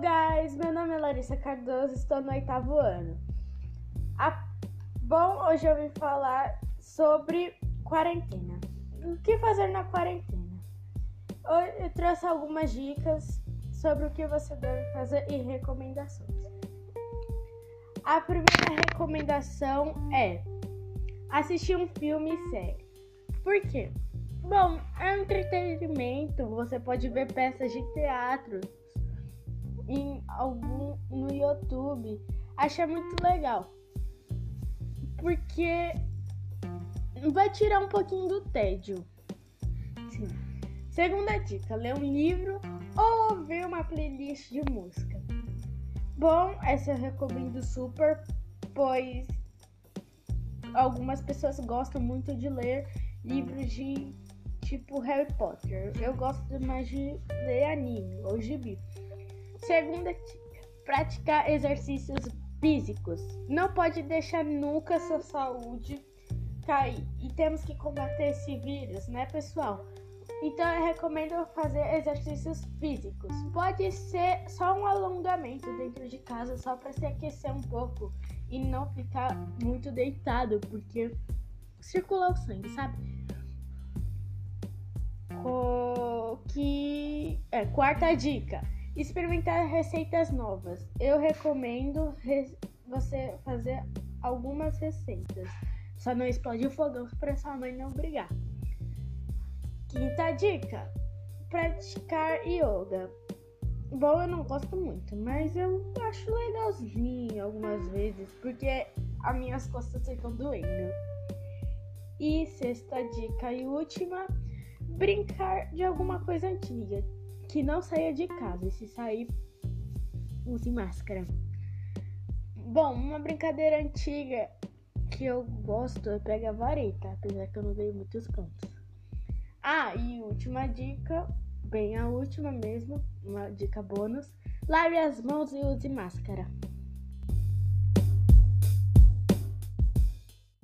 Guys, meu nome é Larissa Cardoso, estou no oitavo ano. A... Bom, hoje eu vim falar sobre quarentena. O que fazer na quarentena? Eu trouxe algumas dicas sobre o que você deve fazer e recomendações. A primeira recomendação é assistir um filme e série. Por quê? Bom, é um entretenimento, você pode ver peças de teatro em algum no YouTube. Achei muito legal. Porque vai tirar um pouquinho do tédio. Sim. Segunda dica: ler um livro ou ouvir uma playlist de música. Bom, essa eu recomendo super, pois algumas pessoas gostam muito de ler livros de tipo Harry Potter. Eu gosto mais de ler anime ou gibi. Segunda dica: praticar exercícios físicos. Não pode deixar nunca sua saúde cair. E temos que combater esse vírus, né, pessoal? Então eu recomendo fazer exercícios físicos. Pode ser só um alongamento dentro de casa, só para se aquecer um pouco e não ficar muito deitado, porque circula o sangue, sabe? Que é quarta dica experimentar receitas novas. Eu recomendo re você fazer algumas receitas. Só não explode o fogão para sua mãe não brigar. Quinta dica: praticar yoga. Bom, eu não gosto muito, mas eu acho legalzinho algumas vezes, porque as minhas costas ficam doendo. E sexta dica e última: brincar de alguma coisa antiga que não saia de casa e se sair, use máscara. Bom, uma brincadeira antiga que eu gosto é pegar vareta, apesar que eu não dei muitos pontos. Ah, e última dica, bem a última mesmo, uma dica bônus: lave as mãos e use máscara.